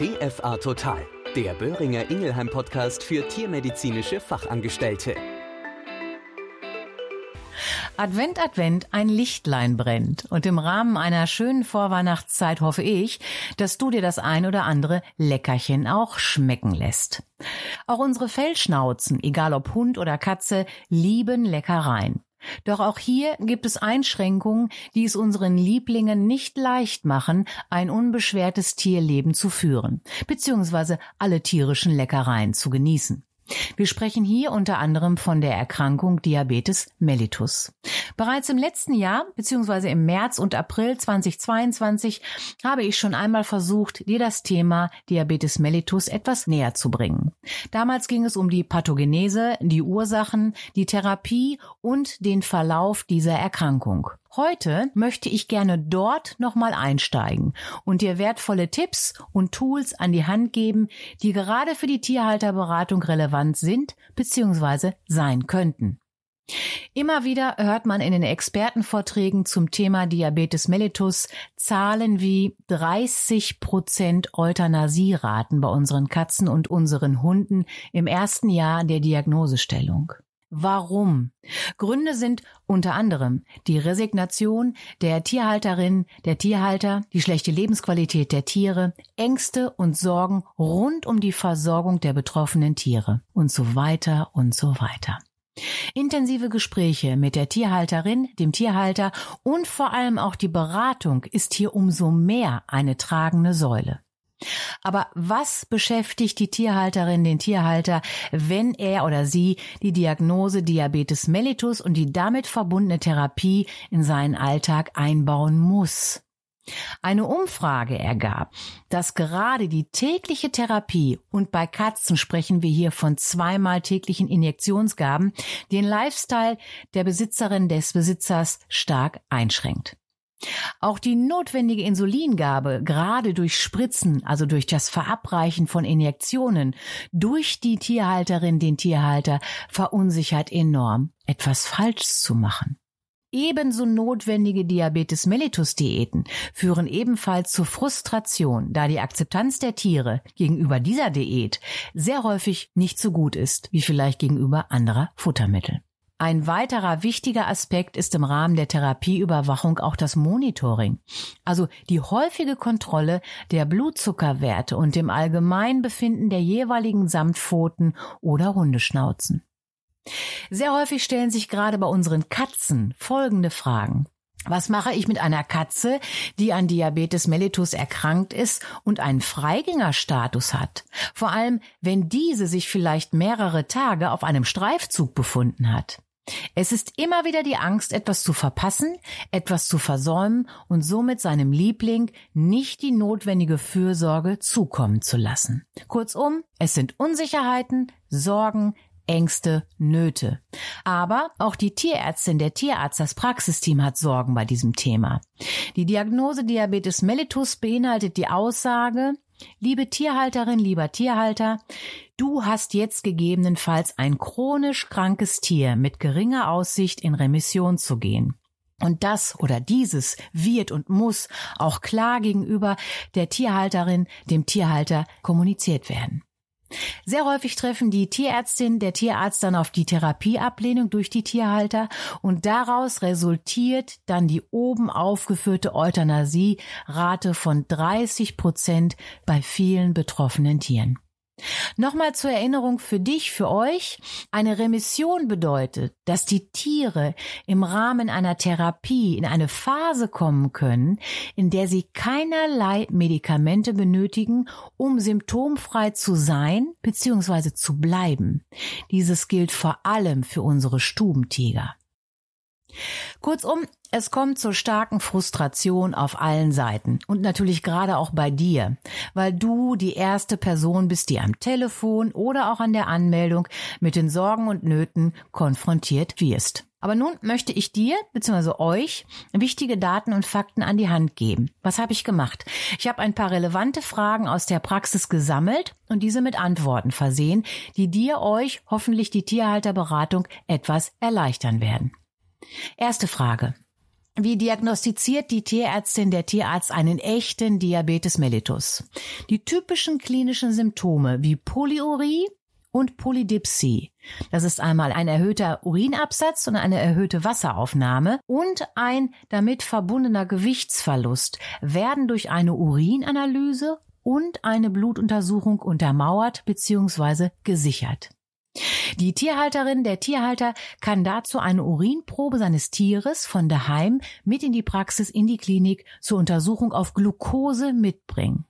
TFA Total, der Böhringer Ingelheim Podcast für tiermedizinische Fachangestellte. Advent, Advent, ein Lichtlein brennt. Und im Rahmen einer schönen Vorweihnachtszeit hoffe ich, dass du dir das ein oder andere Leckerchen auch schmecken lässt. Auch unsere Fellschnauzen, egal ob Hund oder Katze, lieben Leckereien. Doch auch hier gibt es Einschränkungen, die es unseren Lieblingen nicht leicht machen, ein unbeschwertes Tierleben zu führen, beziehungsweise alle tierischen Leckereien zu genießen. Wir sprechen hier unter anderem von der Erkrankung Diabetes mellitus. Bereits im letzten Jahr bzw. im März und April 2022 habe ich schon einmal versucht, dir das Thema Diabetes mellitus etwas näher zu bringen. Damals ging es um die Pathogenese, die Ursachen, die Therapie und den Verlauf dieser Erkrankung. Heute möchte ich gerne dort nochmal einsteigen und dir wertvolle Tipps und Tools an die Hand geben, die gerade für die Tierhalterberatung relevant sind bzw. sein könnten. Immer wieder hört man in den Expertenvorträgen zum Thema Diabetes mellitus Zahlen wie 30 Prozent Euthanasieraten bei unseren Katzen und unseren Hunden im ersten Jahr der Diagnosestellung. Warum? Gründe sind unter anderem die Resignation der Tierhalterin, der Tierhalter, die schlechte Lebensqualität der Tiere, Ängste und Sorgen rund um die Versorgung der betroffenen Tiere und so weiter und so weiter. Intensive Gespräche mit der Tierhalterin, dem Tierhalter und vor allem auch die Beratung ist hier umso mehr eine tragende Säule. Aber was beschäftigt die Tierhalterin, den Tierhalter, wenn er oder sie die Diagnose Diabetes mellitus und die damit verbundene Therapie in seinen Alltag einbauen muss? Eine Umfrage ergab, dass gerade die tägliche Therapie und bei Katzen sprechen wir hier von zweimal täglichen Injektionsgaben, den Lifestyle der Besitzerin des Besitzers stark einschränkt. Auch die notwendige Insulingabe, gerade durch Spritzen, also durch das Verabreichen von Injektionen, durch die Tierhalterin, den Tierhalter, verunsichert enorm, etwas falsch zu machen. Ebenso notwendige Diabetes mellitus Diäten führen ebenfalls zu Frustration, da die Akzeptanz der Tiere gegenüber dieser Diät sehr häufig nicht so gut ist wie vielleicht gegenüber anderer Futtermittel. Ein weiterer wichtiger Aspekt ist im Rahmen der Therapieüberwachung auch das Monitoring, also die häufige Kontrolle der Blutzuckerwerte und dem Allgemeinbefinden der jeweiligen Samtpfoten oder Hundeschnauzen. Sehr häufig stellen sich gerade bei unseren Katzen folgende Fragen. Was mache ich mit einer Katze, die an Diabetes mellitus erkrankt ist und einen Freigängerstatus hat? Vor allem, wenn diese sich vielleicht mehrere Tage auf einem Streifzug befunden hat. Es ist immer wieder die Angst, etwas zu verpassen, etwas zu versäumen und somit seinem Liebling nicht die notwendige Fürsorge zukommen zu lassen. Kurzum, es sind Unsicherheiten, Sorgen, Ängste, Nöte. Aber auch die Tierärztin, der Tierarzt, das Praxisteam hat Sorgen bei diesem Thema. Die Diagnose Diabetes mellitus beinhaltet die Aussage, Liebe Tierhalterin, lieber Tierhalter, du hast jetzt gegebenenfalls ein chronisch krankes Tier mit geringer Aussicht in Remission zu gehen. Und das oder dieses wird und muss auch klar gegenüber der Tierhalterin, dem Tierhalter kommuniziert werden. Sehr häufig treffen die Tierärztin, der Tierarzt dann auf die Therapieablehnung durch die Tierhalter und daraus resultiert dann die oben aufgeführte Euthanasierate von 30 Prozent bei vielen betroffenen Tieren. Nochmal zur Erinnerung für dich, für euch. Eine Remission bedeutet, dass die Tiere im Rahmen einer Therapie in eine Phase kommen können, in der sie keinerlei Medikamente benötigen, um symptomfrei zu sein bzw. zu bleiben. Dieses gilt vor allem für unsere Stubentiger. Kurzum, es kommt zur starken Frustration auf allen Seiten und natürlich gerade auch bei dir, weil du die erste Person bist, die am Telefon oder auch an der Anmeldung mit den Sorgen und Nöten konfrontiert wirst. Aber nun möchte ich dir bzw. euch wichtige Daten und Fakten an die Hand geben. Was habe ich gemacht? Ich habe ein paar relevante Fragen aus der Praxis gesammelt und diese mit Antworten versehen, die dir euch hoffentlich die Tierhalterberatung etwas erleichtern werden. Erste Frage. Wie diagnostiziert die Tierärztin der Tierarzt einen echten Diabetes mellitus? Die typischen klinischen Symptome wie Polyurie und Polydipsie. Das ist einmal ein erhöhter Urinabsatz und eine erhöhte Wasseraufnahme und ein damit verbundener Gewichtsverlust werden durch eine Urinanalyse und eine Blutuntersuchung untermauert bzw. gesichert. Die Tierhalterin, der Tierhalter kann dazu eine Urinprobe seines Tieres von daheim mit in die Praxis in die Klinik zur Untersuchung auf Glucose mitbringen.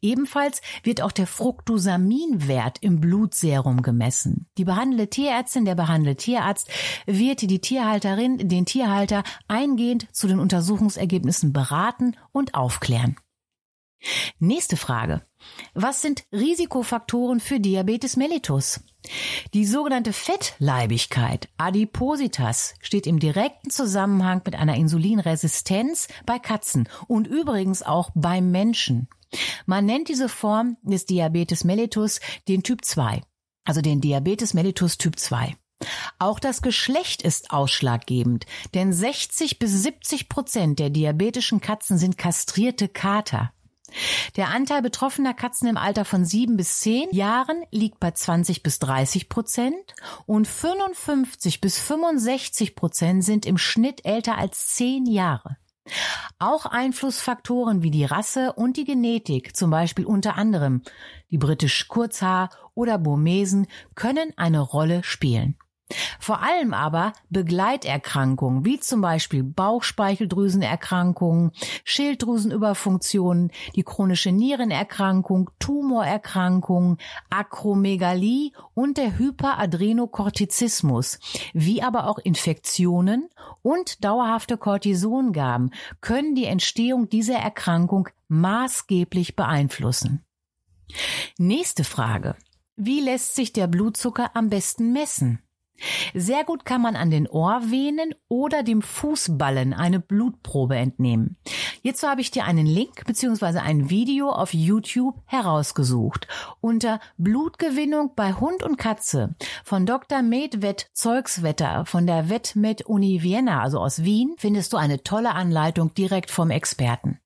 Ebenfalls wird auch der Fructosaminwert im Blutserum gemessen. Die behandelte Tierärztin, der behandelte Tierarzt wird die Tierhalterin, den Tierhalter eingehend zu den Untersuchungsergebnissen beraten und aufklären. Nächste Frage. Was sind Risikofaktoren für Diabetes mellitus? Die sogenannte Fettleibigkeit, Adipositas, steht im direkten Zusammenhang mit einer Insulinresistenz bei Katzen und übrigens auch beim Menschen. Man nennt diese Form des Diabetes mellitus den Typ 2, also den Diabetes mellitus Typ 2. Auch das Geschlecht ist ausschlaggebend, denn 60 bis 70 Prozent der diabetischen Katzen sind kastrierte Kater. Der Anteil betroffener Katzen im Alter von sieben bis zehn Jahren liegt bei 20 bis 30 Prozent und 55 bis 65 Prozent sind im Schnitt älter als zehn Jahre. Auch Einflussfaktoren wie die Rasse und die Genetik, zum Beispiel unter anderem die britisch Kurzhaar oder Burmesen, können eine Rolle spielen. Vor allem aber Begleiterkrankungen wie zum Beispiel Bauchspeicheldrüsenerkrankungen, Schilddrüsenüberfunktionen, die chronische Nierenerkrankung, Tumorerkrankungen, Akromegalie und der Hyperadrenokortizismus, wie aber auch Infektionen und dauerhafte Cortisongaben können die Entstehung dieser Erkrankung maßgeblich beeinflussen. Nächste Frage. Wie lässt sich der Blutzucker am besten messen? Sehr gut kann man an den Ohrvenen oder dem Fußballen eine Blutprobe entnehmen. Hierzu habe ich dir einen Link bzw. ein Video auf YouTube herausgesucht. Unter Blutgewinnung bei Hund und Katze von Dr. Medved Zeugswetter von der VetMed Uni Vienna, also aus Wien, findest du eine tolle Anleitung direkt vom Experten.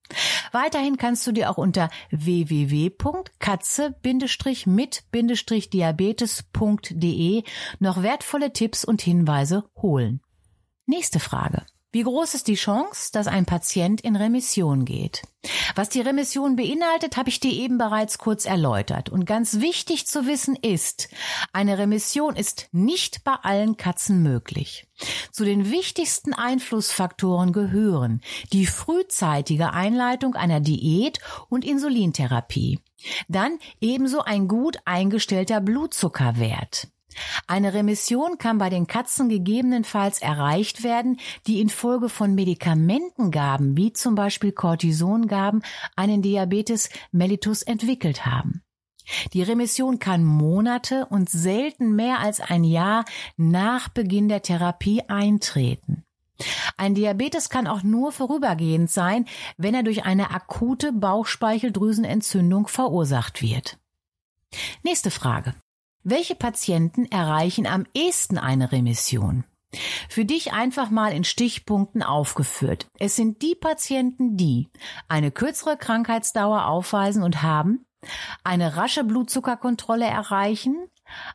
Weiterhin kannst du dir auch unter www.katze-mit-diabetes.de noch wertvolle Tipps und Hinweise holen. Nächste Frage. Wie groß ist die Chance, dass ein Patient in Remission geht? Was die Remission beinhaltet, habe ich dir eben bereits kurz erläutert. Und ganz wichtig zu wissen ist, eine Remission ist nicht bei allen Katzen möglich. Zu den wichtigsten Einflussfaktoren gehören die frühzeitige Einleitung einer Diät und Insulintherapie. Dann ebenso ein gut eingestellter Blutzuckerwert. Eine Remission kann bei den Katzen gegebenenfalls erreicht werden, die infolge von Medikamentengaben wie zum Beispiel Cortisongaben einen Diabetes mellitus entwickelt haben. Die Remission kann Monate und selten mehr als ein Jahr nach Beginn der Therapie eintreten. Ein Diabetes kann auch nur vorübergehend sein, wenn er durch eine akute Bauchspeicheldrüsenentzündung verursacht wird. Nächste Frage. Welche Patienten erreichen am ehesten eine Remission? Für dich einfach mal in Stichpunkten aufgeführt. Es sind die Patienten, die eine kürzere Krankheitsdauer aufweisen und haben, eine rasche Blutzuckerkontrolle erreichen,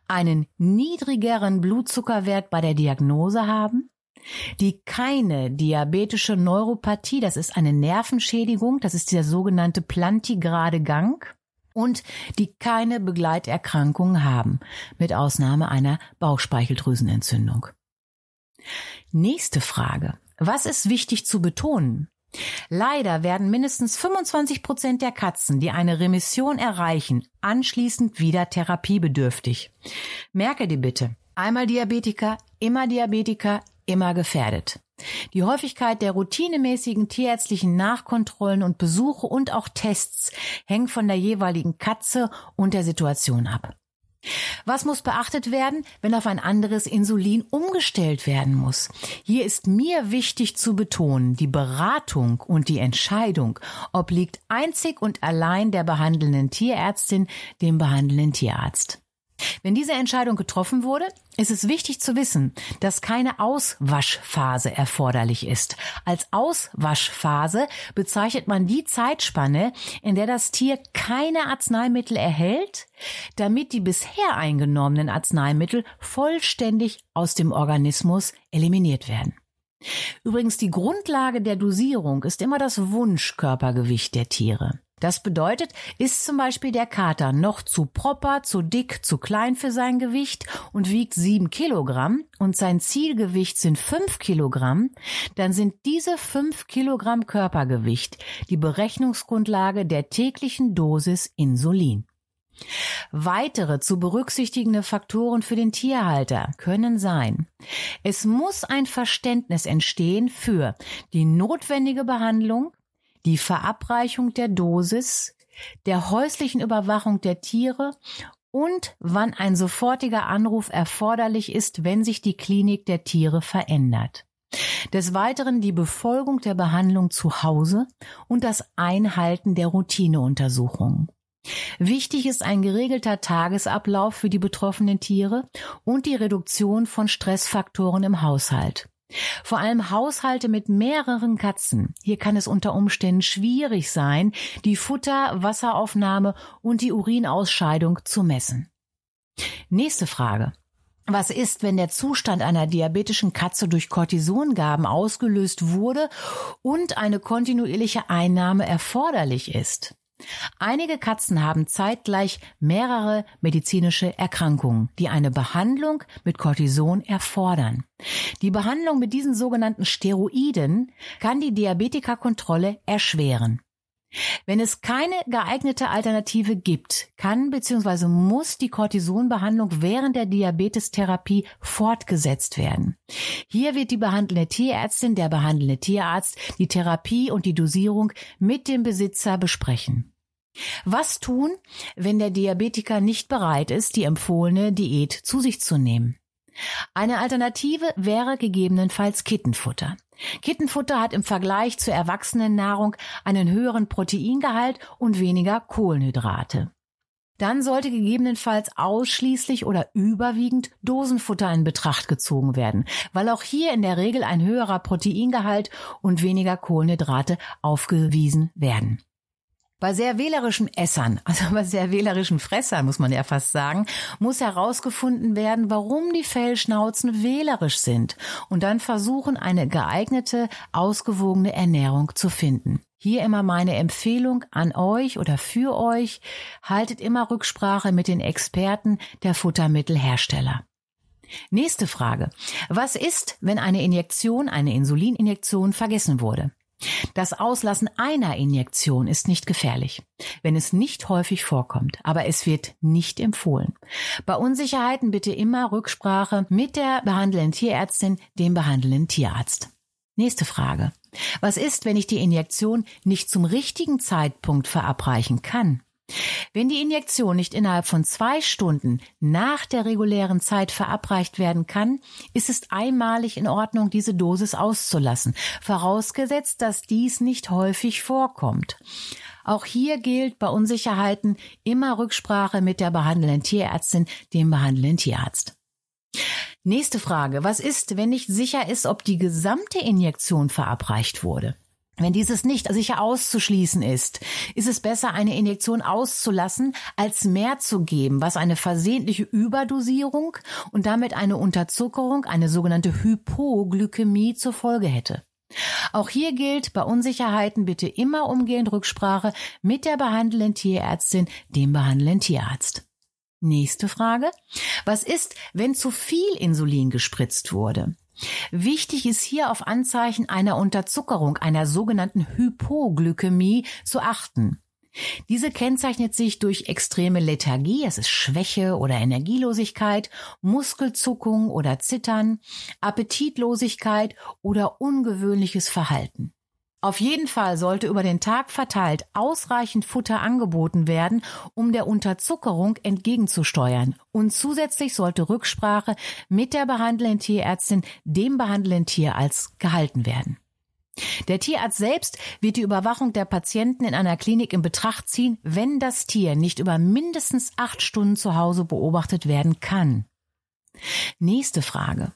einen niedrigeren Blutzuckerwert bei der Diagnose haben, die keine diabetische Neuropathie, das ist eine Nervenschädigung, das ist der sogenannte plantigrade Gang, und die keine Begleiterkrankungen haben, mit Ausnahme einer Bauchspeicheldrüsenentzündung. Nächste Frage. Was ist wichtig zu betonen? Leider werden mindestens 25 Prozent der Katzen, die eine Remission erreichen, anschließend wieder therapiebedürftig. Merke dir bitte, einmal Diabetiker, immer Diabetiker, immer gefährdet. Die Häufigkeit der routinemäßigen tierärztlichen Nachkontrollen und Besuche und auch Tests hängt von der jeweiligen Katze und der Situation ab. Was muss beachtet werden, wenn auf ein anderes Insulin umgestellt werden muss? Hier ist mir wichtig zu betonen, die Beratung und die Entscheidung obliegt einzig und allein der behandelnden Tierärztin, dem behandelnden Tierarzt. Wenn diese Entscheidung getroffen wurde, ist es wichtig zu wissen, dass keine Auswaschphase erforderlich ist. Als Auswaschphase bezeichnet man die Zeitspanne, in der das Tier keine Arzneimittel erhält, damit die bisher eingenommenen Arzneimittel vollständig aus dem Organismus eliminiert werden. Übrigens, die Grundlage der Dosierung ist immer das Wunschkörpergewicht der Tiere. Das bedeutet, ist zum Beispiel der Kater noch zu proper, zu dick, zu klein für sein Gewicht und wiegt sieben Kilogramm und sein Zielgewicht sind fünf Kilogramm, dann sind diese fünf Kilogramm Körpergewicht die Berechnungsgrundlage der täglichen Dosis Insulin. Weitere zu berücksichtigende Faktoren für den Tierhalter können sein, es muss ein Verständnis entstehen für die notwendige Behandlung, die Verabreichung der Dosis, der häuslichen Überwachung der Tiere und wann ein sofortiger Anruf erforderlich ist, wenn sich die Klinik der Tiere verändert. Des Weiteren die Befolgung der Behandlung zu Hause und das Einhalten der Routineuntersuchungen. Wichtig ist ein geregelter Tagesablauf für die betroffenen Tiere und die Reduktion von Stressfaktoren im Haushalt. Vor allem Haushalte mit mehreren Katzen. Hier kann es unter Umständen schwierig sein, die Futter, Wasseraufnahme und die Urinausscheidung zu messen. Nächste Frage. Was ist, wenn der Zustand einer diabetischen Katze durch Cortisongaben ausgelöst wurde und eine kontinuierliche Einnahme erforderlich ist? Einige Katzen haben zeitgleich mehrere medizinische Erkrankungen, die eine Behandlung mit Cortison erfordern. Die Behandlung mit diesen sogenannten Steroiden kann die Diabetikerkontrolle erschweren. Wenn es keine geeignete Alternative gibt, kann bzw. muss die Cortisonbehandlung während der Diabetestherapie fortgesetzt werden. Hier wird die behandelnde Tierärztin, der behandelnde Tierarzt die Therapie und die Dosierung mit dem Besitzer besprechen. Was tun, wenn der Diabetiker nicht bereit ist, die empfohlene Diät zu sich zu nehmen? Eine Alternative wäre gegebenenfalls Kittenfutter. Kittenfutter hat im Vergleich zur Erwachsenennahrung einen höheren Proteingehalt und weniger Kohlenhydrate. Dann sollte gegebenenfalls ausschließlich oder überwiegend Dosenfutter in Betracht gezogen werden, weil auch hier in der Regel ein höherer Proteingehalt und weniger Kohlenhydrate aufgewiesen werden. Bei sehr wählerischen Essern, also bei sehr wählerischen Fressern, muss man ja fast sagen, muss herausgefunden werden, warum die Fellschnauzen wählerisch sind und dann versuchen, eine geeignete, ausgewogene Ernährung zu finden. Hier immer meine Empfehlung an euch oder für euch, haltet immer Rücksprache mit den Experten der Futtermittelhersteller. Nächste Frage. Was ist, wenn eine Injektion, eine Insulininjektion vergessen wurde? Das Auslassen einer Injektion ist nicht gefährlich, wenn es nicht häufig vorkommt, aber es wird nicht empfohlen. Bei Unsicherheiten bitte immer Rücksprache mit der behandelnden Tierärztin, dem behandelnden Tierarzt. Nächste Frage. Was ist, wenn ich die Injektion nicht zum richtigen Zeitpunkt verabreichen kann? Wenn die Injektion nicht innerhalb von zwei Stunden nach der regulären Zeit verabreicht werden kann, ist es einmalig in Ordnung, diese Dosis auszulassen, vorausgesetzt, dass dies nicht häufig vorkommt. Auch hier gilt bei Unsicherheiten immer Rücksprache mit der behandelnden Tierärztin, dem behandelnden Tierarzt. Nächste Frage. Was ist, wenn nicht sicher ist, ob die gesamte Injektion verabreicht wurde? Wenn dieses nicht sicher auszuschließen ist, ist es besser, eine Injektion auszulassen, als mehr zu geben, was eine versehentliche Überdosierung und damit eine Unterzuckerung, eine sogenannte Hypoglykämie zur Folge hätte. Auch hier gilt bei Unsicherheiten bitte immer umgehend Rücksprache mit der behandelnden Tierärztin, dem behandelnden Tierarzt. Nächste Frage. Was ist, wenn zu viel Insulin gespritzt wurde? Wichtig ist hier auf Anzeichen einer Unterzuckerung, einer sogenannten Hypoglykämie zu achten. Diese kennzeichnet sich durch extreme Lethargie, es ist Schwäche oder Energielosigkeit, Muskelzuckung oder Zittern, Appetitlosigkeit oder ungewöhnliches Verhalten. Auf jeden Fall sollte über den Tag verteilt ausreichend Futter angeboten werden, um der Unterzuckerung entgegenzusteuern. Und zusätzlich sollte Rücksprache mit der behandelnden Tierärztin, dem behandelnden Tierarzt gehalten werden. Der Tierarzt selbst wird die Überwachung der Patienten in einer Klinik in Betracht ziehen, wenn das Tier nicht über mindestens acht Stunden zu Hause beobachtet werden kann. Nächste Frage.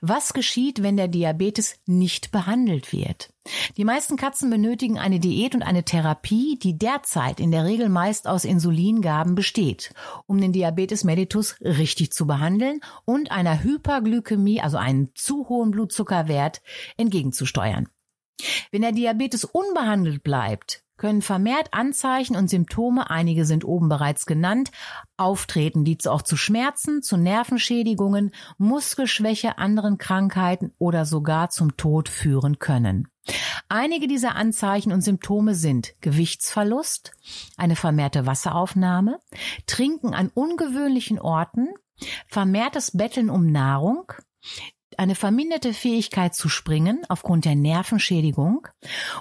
Was geschieht, wenn der Diabetes nicht behandelt wird? Die meisten Katzen benötigen eine Diät und eine Therapie, die derzeit in der Regel meist aus Insulingaben besteht, um den Diabetes mellitus richtig zu behandeln und einer Hyperglykämie, also einen zu hohen Blutzuckerwert, entgegenzusteuern. Wenn der Diabetes unbehandelt bleibt, können vermehrt Anzeichen und Symptome, einige sind oben bereits genannt, auftreten, die auch zu Schmerzen, zu Nervenschädigungen, Muskelschwäche, anderen Krankheiten oder sogar zum Tod führen können. Einige dieser Anzeichen und Symptome sind Gewichtsverlust, eine vermehrte Wasseraufnahme, Trinken an ungewöhnlichen Orten, vermehrtes Betteln um Nahrung, eine verminderte Fähigkeit zu springen aufgrund der Nervenschädigung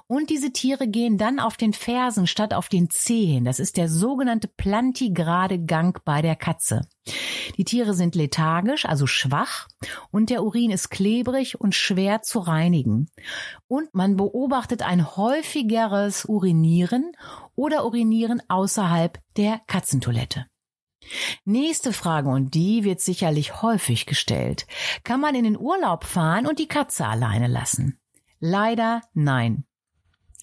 und diese Tiere gehen dann auf den Fersen statt auf den Zehen. Das ist der sogenannte plantigrade Gang bei der Katze. Die Tiere sind lethargisch, also schwach und der Urin ist klebrig und schwer zu reinigen. Und man beobachtet ein häufigeres Urinieren oder Urinieren außerhalb der Katzentoilette. Nächste Frage, und die wird sicherlich häufig gestellt. Kann man in den Urlaub fahren und die Katze alleine lassen? Leider nein.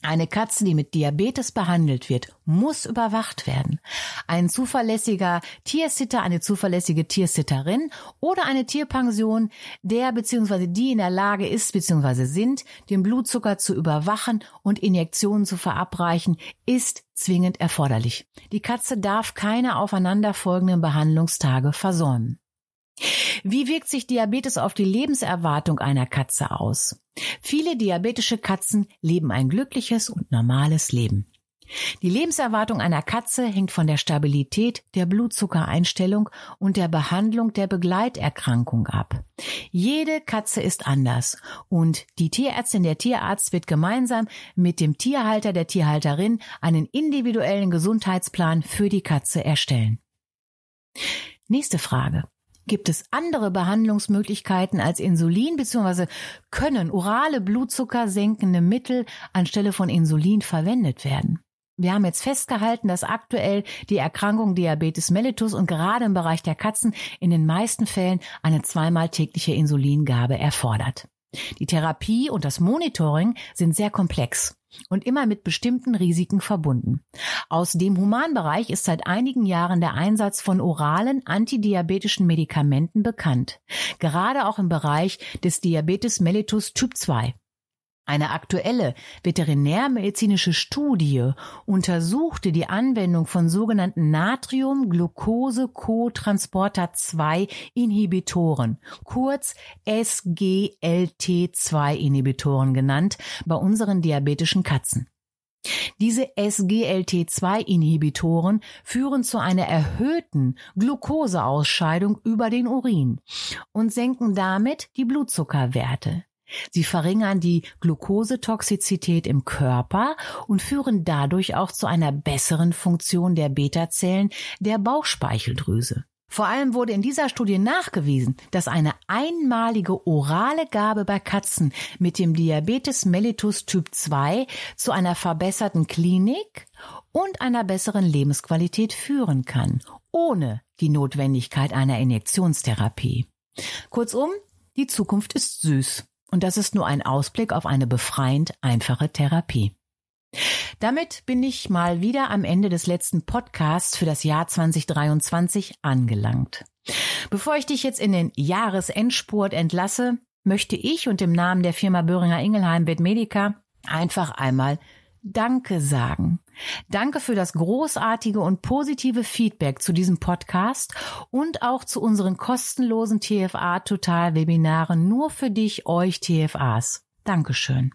Eine Katze, die mit Diabetes behandelt wird, muss überwacht werden. Ein zuverlässiger Tiersitter, eine zuverlässige Tiersitterin oder eine Tierpension, der bzw. die in der Lage ist bzw. sind, den Blutzucker zu überwachen und Injektionen zu verabreichen, ist zwingend erforderlich. Die Katze darf keine aufeinanderfolgenden Behandlungstage versäumen. Wie wirkt sich Diabetes auf die Lebenserwartung einer Katze aus? Viele diabetische Katzen leben ein glückliches und normales Leben. Die Lebenserwartung einer Katze hängt von der Stabilität der Blutzuckereinstellung und der Behandlung der Begleiterkrankung ab. Jede Katze ist anders und die Tierärztin, der Tierarzt wird gemeinsam mit dem Tierhalter, der Tierhalterin einen individuellen Gesundheitsplan für die Katze erstellen. Nächste Frage. Gibt es andere Behandlungsmöglichkeiten als Insulin bzw. können orale Blutzucker senkende Mittel anstelle von Insulin verwendet werden? Wir haben jetzt festgehalten, dass aktuell die Erkrankung Diabetes mellitus und gerade im Bereich der Katzen in den meisten Fällen eine zweimal tägliche Insulingabe erfordert. Die Therapie und das Monitoring sind sehr komplex und immer mit bestimmten Risiken verbunden. Aus dem Humanbereich ist seit einigen Jahren der Einsatz von oralen antidiabetischen Medikamenten bekannt, gerade auch im Bereich des Diabetes mellitus Typ 2. Eine aktuelle veterinärmedizinische Studie untersuchte die Anwendung von sogenannten Natrium-Glucose-Co-Transporter-2-Inhibitoren, kurz SGLT2-Inhibitoren genannt, bei unseren diabetischen Katzen. Diese SGLT2-Inhibitoren führen zu einer erhöhten Glukoseausscheidung über den Urin und senken damit die Blutzuckerwerte. Sie verringern die Glukosetoxizität im Körper und führen dadurch auch zu einer besseren Funktion der Beta-Zellen der Bauchspeicheldrüse. Vor allem wurde in dieser Studie nachgewiesen, dass eine einmalige orale Gabe bei Katzen mit dem Diabetes mellitus Typ 2 zu einer verbesserten Klinik und einer besseren Lebensqualität führen kann, ohne die Notwendigkeit einer Injektionstherapie. Kurzum, die Zukunft ist süß. Und das ist nur ein Ausblick auf eine befreiend einfache Therapie. Damit bin ich mal wieder am Ende des letzten Podcasts für das Jahr 2023 angelangt. Bevor ich dich jetzt in den Jahresendspurt entlasse, möchte ich und im Namen der Firma Böhringer Ingelheim Medica einfach einmal Danke sagen. Danke für das großartige und positive Feedback zu diesem Podcast und auch zu unseren kostenlosen TFA Total Webinaren nur für dich, euch TFAs. Dankeschön.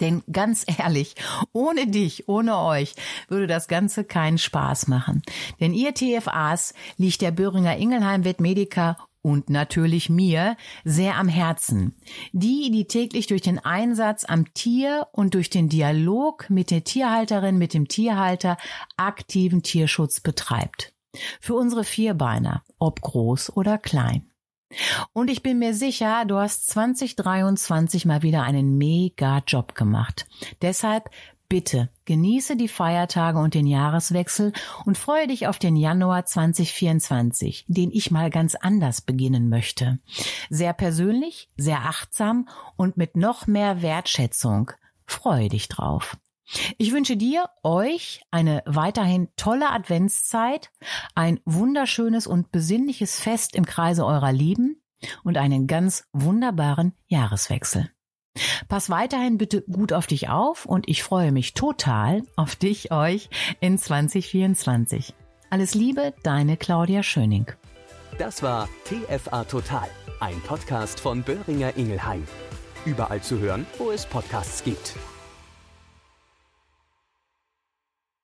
Denn ganz ehrlich, ohne dich, ohne euch würde das Ganze keinen Spaß machen. Denn ihr TFAs liegt der Böhringer Ingelheim Vetmedica und natürlich mir sehr am Herzen. Die, die täglich durch den Einsatz am Tier und durch den Dialog mit der Tierhalterin, mit dem Tierhalter aktiven Tierschutz betreibt. Für unsere Vierbeiner, ob groß oder klein. Und ich bin mir sicher, du hast 2023 mal wieder einen mega Job gemacht. Deshalb bitte genieße die Feiertage und den Jahreswechsel und freue dich auf den Januar 2024, den ich mal ganz anders beginnen möchte. Sehr persönlich, sehr achtsam und mit noch mehr Wertschätzung. Freue dich drauf. Ich wünsche dir, euch eine weiterhin tolle Adventszeit, ein wunderschönes und besinnliches Fest im Kreise eurer Lieben und einen ganz wunderbaren Jahreswechsel. Pass weiterhin bitte gut auf dich auf und ich freue mich total auf dich, euch in 2024. Alles Liebe, deine Claudia Schöning. Das war TFA Total, ein Podcast von Böhringer Ingelheim. Überall zu hören, wo es Podcasts gibt.